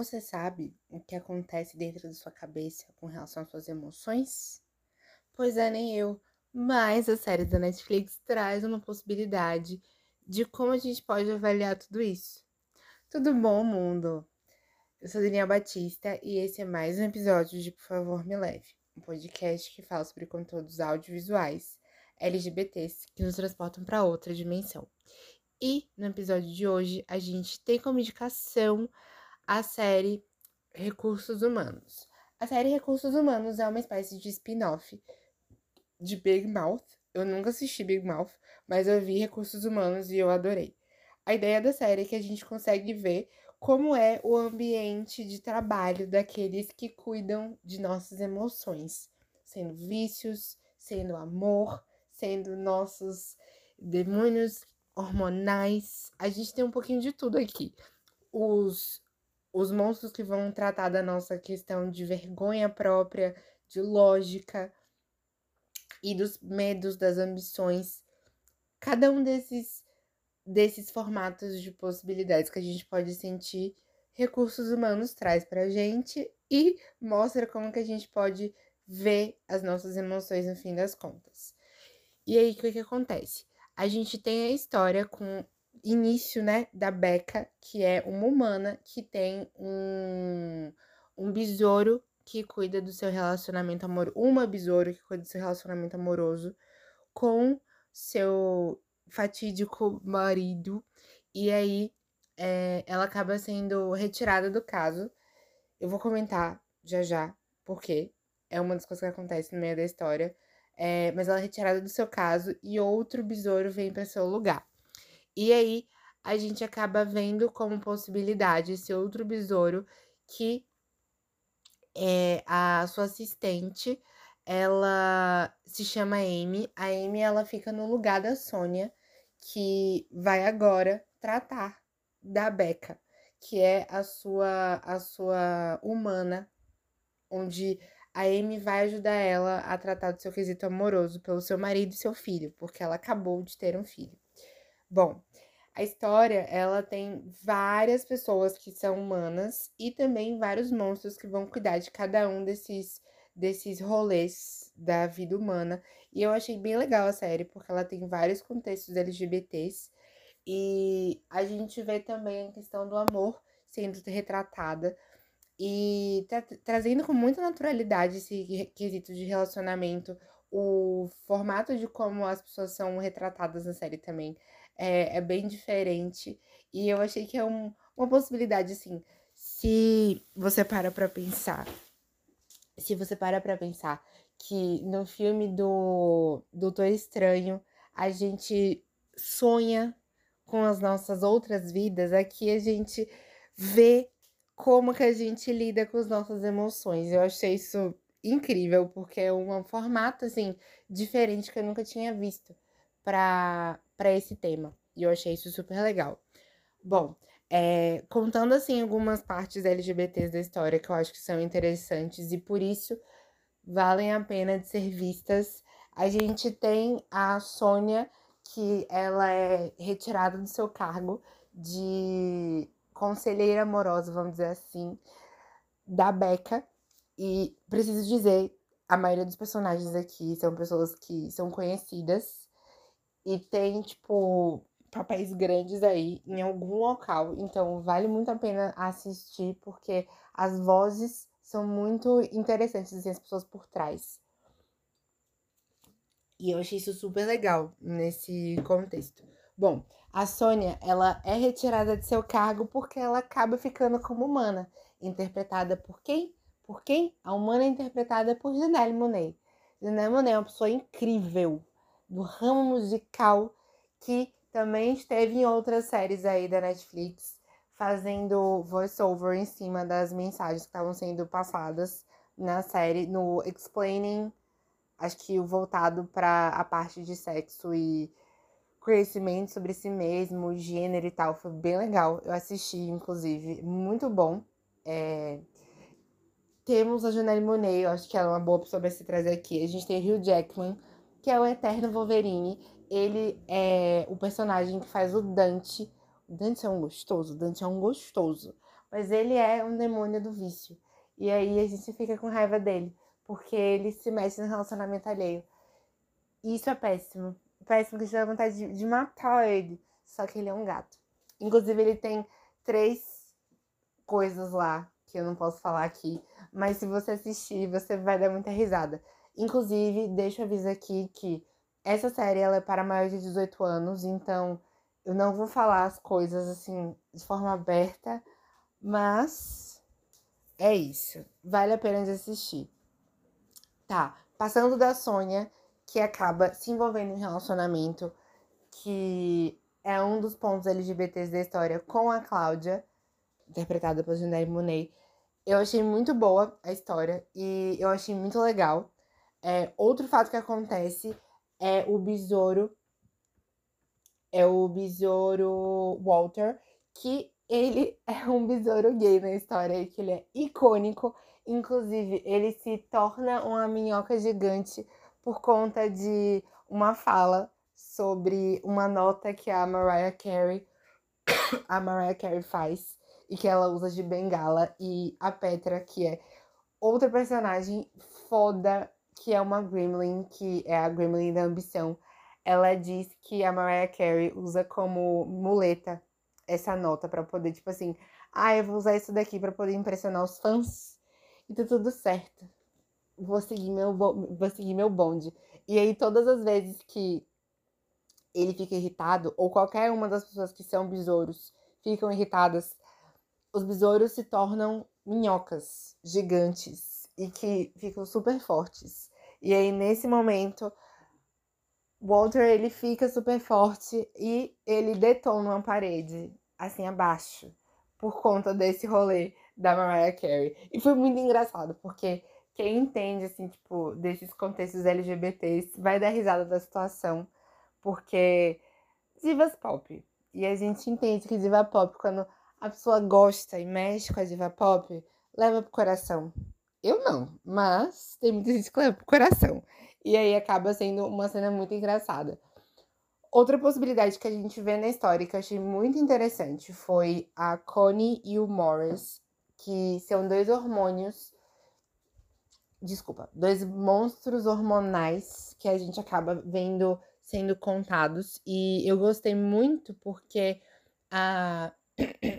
Você sabe o que acontece dentro da sua cabeça com relação às suas emoções? Pois é, nem eu. Mas a série da Netflix traz uma possibilidade de como a gente pode avaliar tudo isso. Tudo bom, mundo? Eu sou Daniel Batista e esse é mais um episódio de Por Favor Me Leve, um podcast que fala sobre conteúdos audiovisuais LGBTs que nos transportam para outra dimensão. E no episódio de hoje a gente tem como indicação a série Recursos Humanos. A série Recursos Humanos é uma espécie de spin-off de Big Mouth. Eu nunca assisti Big Mouth, mas eu vi Recursos Humanos e eu adorei. A ideia da série é que a gente consegue ver como é o ambiente de trabalho daqueles que cuidam de nossas emoções, sendo vícios, sendo amor, sendo nossos demônios hormonais. A gente tem um pouquinho de tudo aqui. Os os monstros que vão tratar da nossa questão de vergonha própria, de lógica e dos medos, das ambições. Cada um desses desses formatos de possibilidades que a gente pode sentir, recursos humanos traz pra gente e mostra como que a gente pode ver as nossas emoções no fim das contas. E aí, o que, que acontece? A gente tem a história com início, né, da Becca, que é uma humana que tem um, um besouro que cuida do seu relacionamento amoroso, uma besouro que cuida do seu relacionamento amoroso com seu fatídico marido. E aí é, ela acaba sendo retirada do caso. Eu vou comentar já já, porque é uma das coisas que acontece no meio da história. É, mas ela é retirada do seu caso e outro besouro vem para seu lugar. E aí a gente acaba vendo como possibilidade esse outro besouro que é a sua assistente, ela se chama Amy. A Amy ela fica no lugar da Sônia, que vai agora tratar da Becca, que é a sua a sua humana, onde a Amy vai ajudar ela a tratar do seu quesito amoroso pelo seu marido e seu filho, porque ela acabou de ter um filho. Bom, a história, ela tem várias pessoas que são humanas e também vários monstros que vão cuidar de cada um desses desses rolês da vida humana. E eu achei bem legal a série, porque ela tem vários contextos LGBTs e a gente vê também a questão do amor sendo retratada e tra trazendo com muita naturalidade esse quesito de relacionamento, o formato de como as pessoas são retratadas na série também é, é bem diferente. E eu achei que é um, uma possibilidade, assim, se você para pra pensar. Se você para pra pensar que no filme do Doutor Estranho a gente sonha com as nossas outras vidas, aqui a gente vê como que a gente lida com as nossas emoções. Eu achei isso incrível, porque é um formato, assim, diferente que eu nunca tinha visto para esse tema. E eu achei isso super legal. Bom, é, contando, assim, algumas partes LGBTs da história que eu acho que são interessantes e por isso valem a pena de ser vistas. A gente tem a Sônia, que ela é retirada do seu cargo de conselheira amorosa, vamos dizer assim, da Becca. E preciso dizer, a maioria dos personagens aqui são pessoas que são conhecidas e tem, tipo, papéis grandes aí em algum local. Então, vale muito a pena assistir, porque as vozes são muito interessantes, assim, as pessoas por trás. E eu achei isso super legal nesse contexto. Bom, a Sônia, ela é retirada de seu cargo porque ela acaba ficando como humana, interpretada por quem? Por quem? A humana é interpretada por Janelle Monet. Janelle Monet é uma pessoa incrível do ramo musical que também esteve em outras séries aí da Netflix, fazendo voice-over em cima das mensagens que estavam sendo passadas na série, no Explaining, acho que voltado para a parte de sexo e conhecimento sobre si mesmo, gênero e tal. Foi bem legal. Eu assisti, inclusive, muito bom. É... Temos a Janelle Monet, eu acho que ela é uma boa pessoa para se trazer aqui. A gente tem Hugh Jackman, que é o eterno Wolverine. Ele é o personagem que faz o Dante. O Dante é um gostoso, o Dante é um gostoso. mas ele é um demônio do vício. E aí a gente fica com raiva dele, porque ele se mexe no relacionamento alheio. E isso é péssimo. Péssimo que a gente dá vontade de, de matar ele. Só que ele é um gato. Inclusive, ele tem três coisas lá que eu não posso falar aqui. Mas se você assistir, você vai dar muita risada. Inclusive, deixa eu avisar aqui que essa série ela é para maiores de 18 anos, então eu não vou falar as coisas assim de forma aberta, mas é isso. Vale a pena de assistir. Tá, passando da Sônia, que acaba se envolvendo em relacionamento, que é um dos pontos LGBTs da história com a Cláudia, interpretada pela Janelle Monet. Eu achei muito boa a história e eu achei muito legal. É, outro fato que acontece é o besouro. É o besouro Walter, que ele é um besouro gay na história que ele é icônico. Inclusive, ele se torna uma minhoca gigante por conta de uma fala sobre uma nota que a Mariah Carey a Mariah Carey faz e que ela usa de bengala e a Petra que é outra personagem foda que é uma gremlin que é a gremlin da ambição ela diz que a Mariah Carey usa como muleta essa nota para poder tipo assim ah eu vou usar isso daqui para poder impressionar os fãs e tá tudo certo vou seguir meu vou seguir meu bonde e aí todas as vezes que ele fica irritado, ou qualquer uma das pessoas que são besouros ficam irritadas, os besouros se tornam minhocas gigantes e que ficam super fortes. E aí, nesse momento, Walter ele fica super forte e ele detona uma parede, assim abaixo, por conta desse rolê da Mariah Carey. E foi muito engraçado, porque quem entende, assim, tipo, desses contextos LGBTs vai dar risada da situação porque divas pop. E a gente entende que diva pop, quando a pessoa gosta e mexe com a diva pop, leva pro coração. Eu não, mas tem muita gente que leva pro coração. E aí acaba sendo uma cena muito engraçada. Outra possibilidade que a gente vê na história que eu achei muito interessante foi a Connie e o Morris, que são dois hormônios. Desculpa, dois monstros hormonais que a gente acaba vendo sendo contados. E eu gostei muito porque a,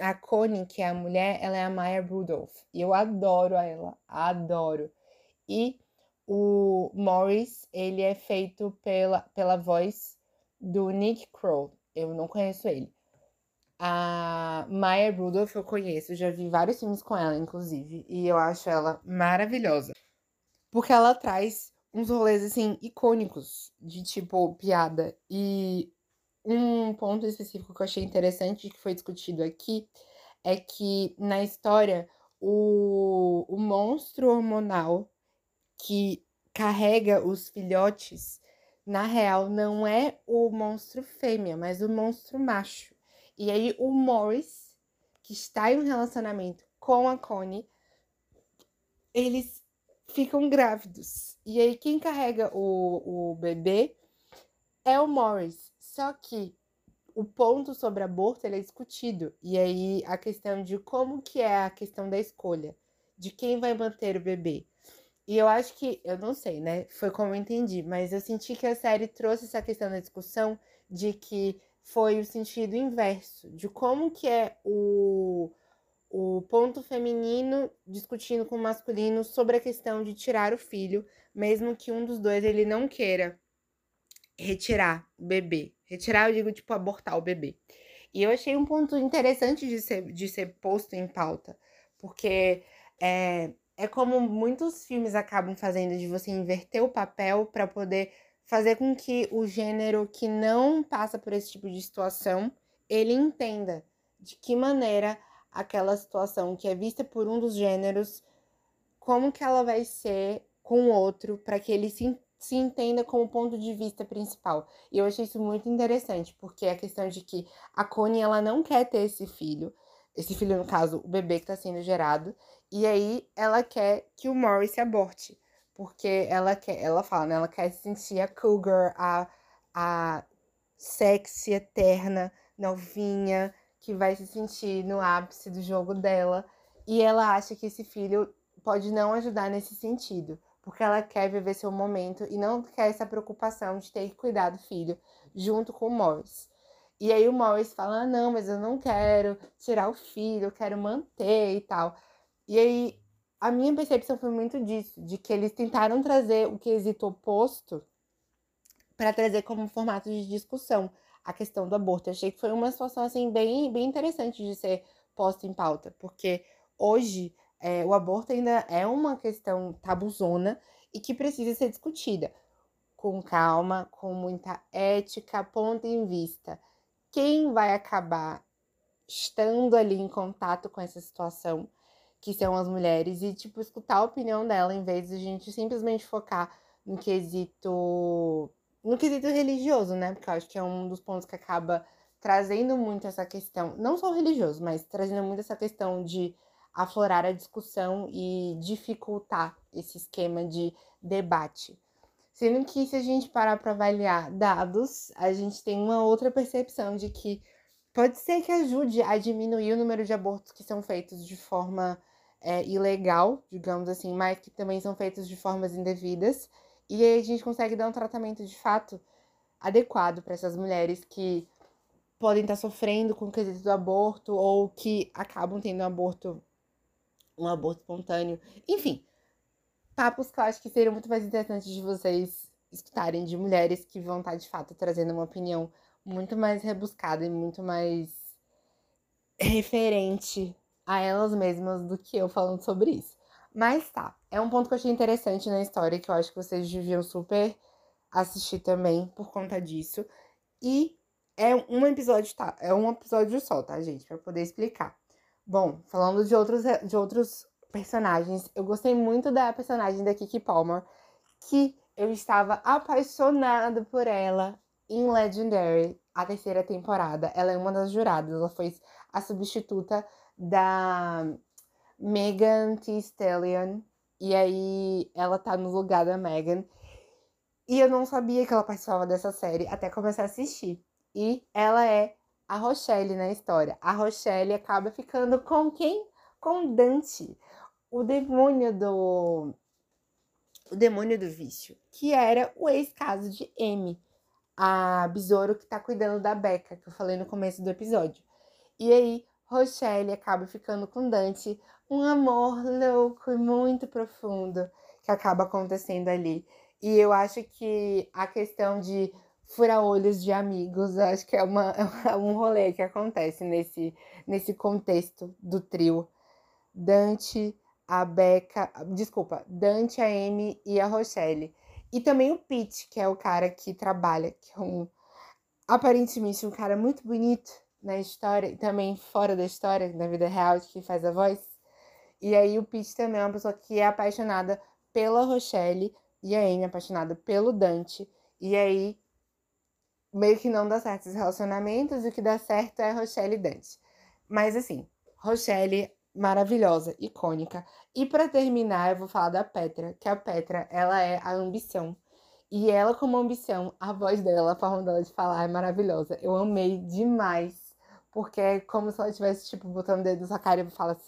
a Connie, que é a mulher, ela é a Maya Rudolph. E eu adoro ela, adoro. E o Morris, ele é feito pela, pela voz do Nick Kroll. Eu não conheço ele. A Maya Rudolph eu conheço, já vi vários filmes com ela, inclusive, e eu acho ela maravilhosa. Porque ela traz uns rolês assim icônicos de tipo piada. E um ponto específico que eu achei interessante que foi discutido aqui é que na história o, o monstro hormonal que carrega os filhotes, na real, não é o monstro fêmea, mas o monstro macho. E aí o Morris, que está em um relacionamento com a Connie, eles ficam grávidos. E aí quem carrega o, o bebê é o Morris. Só que o ponto sobre aborto ele é discutido. E aí a questão de como que é a questão da escolha, de quem vai manter o bebê. E eu acho que, eu não sei, né? Foi como eu entendi, mas eu senti que a série trouxe essa questão da discussão de que foi o sentido inverso, de como que é o o ponto feminino discutindo com o masculino sobre a questão de tirar o filho, mesmo que um dos dois ele não queira retirar o bebê. Retirar, eu digo, tipo, abortar o bebê. E eu achei um ponto interessante de ser, de ser posto em pauta, porque é, é como muitos filmes acabam fazendo, de você inverter o papel para poder fazer com que o gênero que não passa por esse tipo de situação, ele entenda de que maneira aquela situação que é vista por um dos gêneros, como que ela vai ser com o outro, para que ele se, se entenda como ponto de vista principal. E eu achei isso muito interessante, porque a questão de que a Connie, ela não quer ter esse filho, esse filho, no caso, o bebê que está sendo gerado, e aí ela quer que o Morris se aborte, porque ela quer, ela fala, né, ela quer sentir a cougar, a, a sexy, eterna, novinha, que vai se sentir no ápice do jogo dela e ela acha que esse filho pode não ajudar nesse sentido, porque ela quer viver seu momento e não quer essa preocupação de ter que cuidar do filho junto com o Morris. E aí o Morris fala: ah, não, mas eu não quero tirar o filho, eu quero manter e tal. E aí a minha percepção foi muito disso, de que eles tentaram trazer o quesito oposto para trazer como formato de discussão a questão do aborto. Eu achei que foi uma situação assim bem, bem interessante de ser posta em pauta, porque hoje é, o aborto ainda é uma questão tabuzona e que precisa ser discutida com calma, com muita ética, ponto em vista. Quem vai acabar estando ali em contato com essa situação, que são as mulheres, e tipo, escutar a opinião dela, em vez de a gente simplesmente focar no quesito. no quesito religioso, né? Porque eu acho que é um dos pontos que acaba trazendo muito essa questão, não só religioso, mas trazendo muito essa questão de aflorar a discussão e dificultar esse esquema de debate. Sendo que, se a gente parar para avaliar dados, a gente tem uma outra percepção de que pode ser que ajude a diminuir o número de abortos que são feitos de forma é, ilegal, digamos assim, mas que também são feitos de formas indevidas. E aí a gente consegue dar um tratamento de fato adequado para essas mulheres que podem estar sofrendo com o quesito do aborto ou que acabam tendo um aborto um aborto espontâneo. Enfim, papos que eu acho que seriam muito mais interessantes de vocês escutarem de mulheres que vão estar de fato trazendo uma opinião muito mais rebuscada e muito mais referente a elas mesmas do que eu falando sobre isso. Mas tá, é um ponto que eu achei interessante na história que eu acho que vocês deviam super assistir também por conta disso. E é um episódio, tá? É um episódio só, tá, gente? Pra poder explicar. Bom, falando de outros, de outros personagens, eu gostei muito da personagem da Kiki Palmer, que eu estava apaixonada por ela em Legendary, a terceira temporada. Ela é uma das juradas, ela foi a substituta da Megan Thee Stallion, e aí ela tá no lugar da Megan. E eu não sabia que ela participava dessa série até começar a assistir. E ela é a Rochelle na história. A Rochelle acaba ficando com quem? Com Dante, o demônio do o demônio do vício, que era o ex-caso de Amy, a besouro que tá cuidando da Becca, que eu falei no começo do episódio. E aí, Rochelle acaba ficando com Dante, um amor louco e muito profundo que acaba acontecendo ali. E eu acho que a questão de fura-olhos de amigos. Acho que é, uma, é um rolê que acontece nesse, nesse contexto do trio. Dante, a Becca, desculpa, Dante, a Amy e a Rochelle. E também o Pete, que é o cara que trabalha, que é um aparentemente um cara muito bonito na história e também fora da história, na vida real, que faz a voz. E aí o Pete também é uma pessoa que é apaixonada pela Rochelle e a Amy é apaixonada pelo Dante. E aí meio que não dá certo esses relacionamentos, e o que dá certo é Rochelle e Dante. Mas assim, Rochelle maravilhosa, icônica. E para terminar, eu vou falar da Petra, que a Petra, ela é a ambição. E ela como ambição, a voz dela, a forma dela de falar é maravilhosa. Eu amei demais, porque é como se ela estivesse tipo botando o dedo na sua cara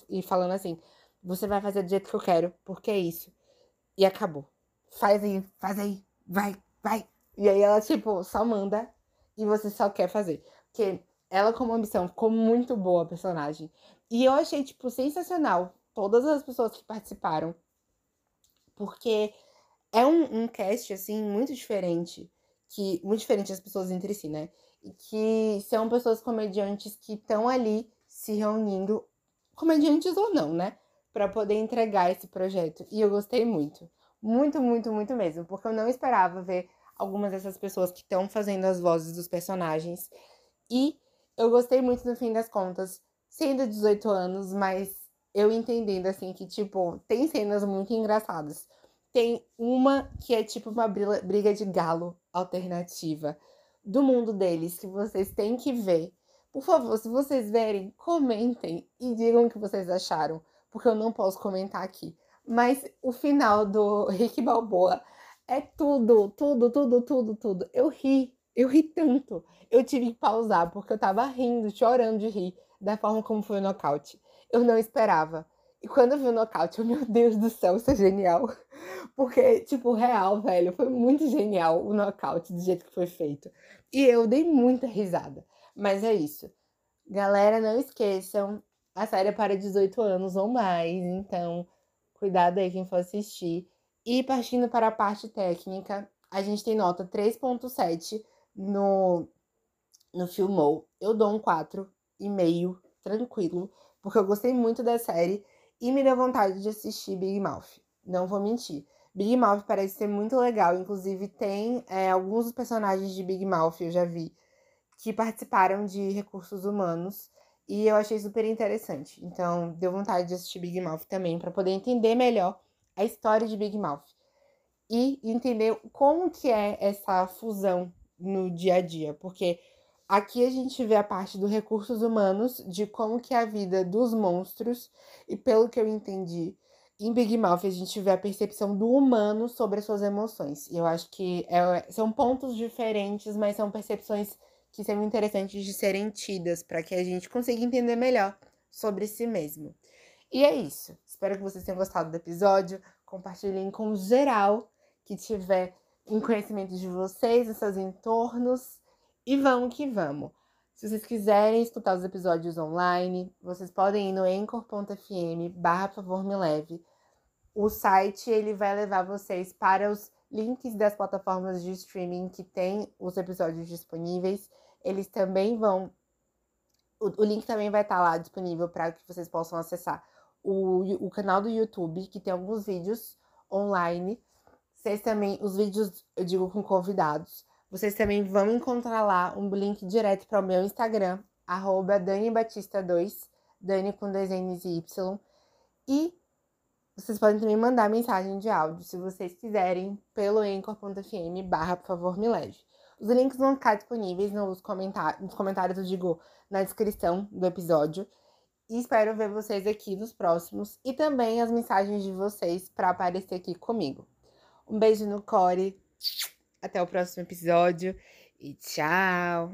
e falando assim: "Você vai fazer do jeito que eu quero, porque é isso". E acabou. Faz aí, faz aí, vai, vai. E aí ela, tipo, só manda e você só quer fazer. Porque ela, como ambição, ficou muito boa a personagem. E eu achei, tipo, sensacional todas as pessoas que participaram. Porque é um, um cast, assim, muito diferente. que Muito diferente as pessoas entre si, né? E que são pessoas comediantes que estão ali se reunindo, comediantes ou não, né? Para poder entregar esse projeto. E eu gostei muito. Muito, muito, muito mesmo. Porque eu não esperava ver algumas dessas pessoas que estão fazendo as vozes dos personagens. E eu gostei muito, no fim das contas, sendo 18 anos, mas eu entendendo, assim, que, tipo, tem cenas muito engraçadas. Tem uma que é, tipo, uma briga de galo alternativa do mundo deles, que vocês têm que ver. Por favor, se vocês verem, comentem e digam o que vocês acharam, porque eu não posso comentar aqui. Mas o final do Rick Balboa é tudo, tudo, tudo, tudo, tudo. Eu ri, Eu ri tanto. Eu tive que pausar porque eu tava rindo, chorando de rir da forma como foi o nocaute. Eu não esperava. E quando eu vi o nocaute, eu, meu Deus do céu, isso é genial. Porque, tipo, real, velho, foi muito genial o nocaute do jeito que foi feito. E eu dei muita risada. Mas é isso. Galera, não esqueçam, a série é para 18 anos ou mais, então cuidado aí quem for assistir. E partindo para a parte técnica, a gente tem nota 3.7 no, no Filmou. Eu dou um 4,5, tranquilo, porque eu gostei muito da série e me deu vontade de assistir Big Mouth. Não vou mentir. Big Mouth parece ser muito legal, inclusive tem é, alguns personagens de Big Mouth, eu já vi, que participaram de recursos humanos e eu achei super interessante. Então, deu vontade de assistir Big Mouth também para poder entender melhor a história de Big Mouth e entender como que é essa fusão no dia a dia, porque aqui a gente vê a parte dos recursos humanos, de como que é a vida dos monstros e pelo que eu entendi, em Big Mouth a gente vê a percepção do humano sobre as suas emoções. E eu acho que é, são pontos diferentes, mas são percepções que são interessantes de serem tidas para que a gente consiga entender melhor sobre si mesmo. E é isso. Espero que vocês tenham gostado do episódio. Compartilhem com geral que tiver em conhecimento de vocês, nos seus entornos. E vamos que vamos. Se vocês quiserem escutar os episódios online, vocês podem ir no anchor.fm barra favor me leve. O site ele vai levar vocês para os links das plataformas de streaming que tem os episódios disponíveis. Eles também vão. O, o link também vai estar lá disponível para que vocês possam acessar o, o canal do YouTube, que tem alguns vídeos online. Vocês também, os vídeos, eu digo com convidados. Vocês também vão encontrar lá um link direto para o meu Instagram, arroba DaniBatista2, Dani com dois N's e Y. E vocês podem também mandar mensagem de áudio, se vocês quiserem, pelo anchor.fm barra, por favor, me leve. Os links vão ficar disponíveis nos, comentar nos comentários, eu digo, na descrição do episódio. E espero ver vocês aqui nos próximos e também as mensagens de vocês para aparecer aqui comigo. Um beijo no core, até o próximo episódio e tchau!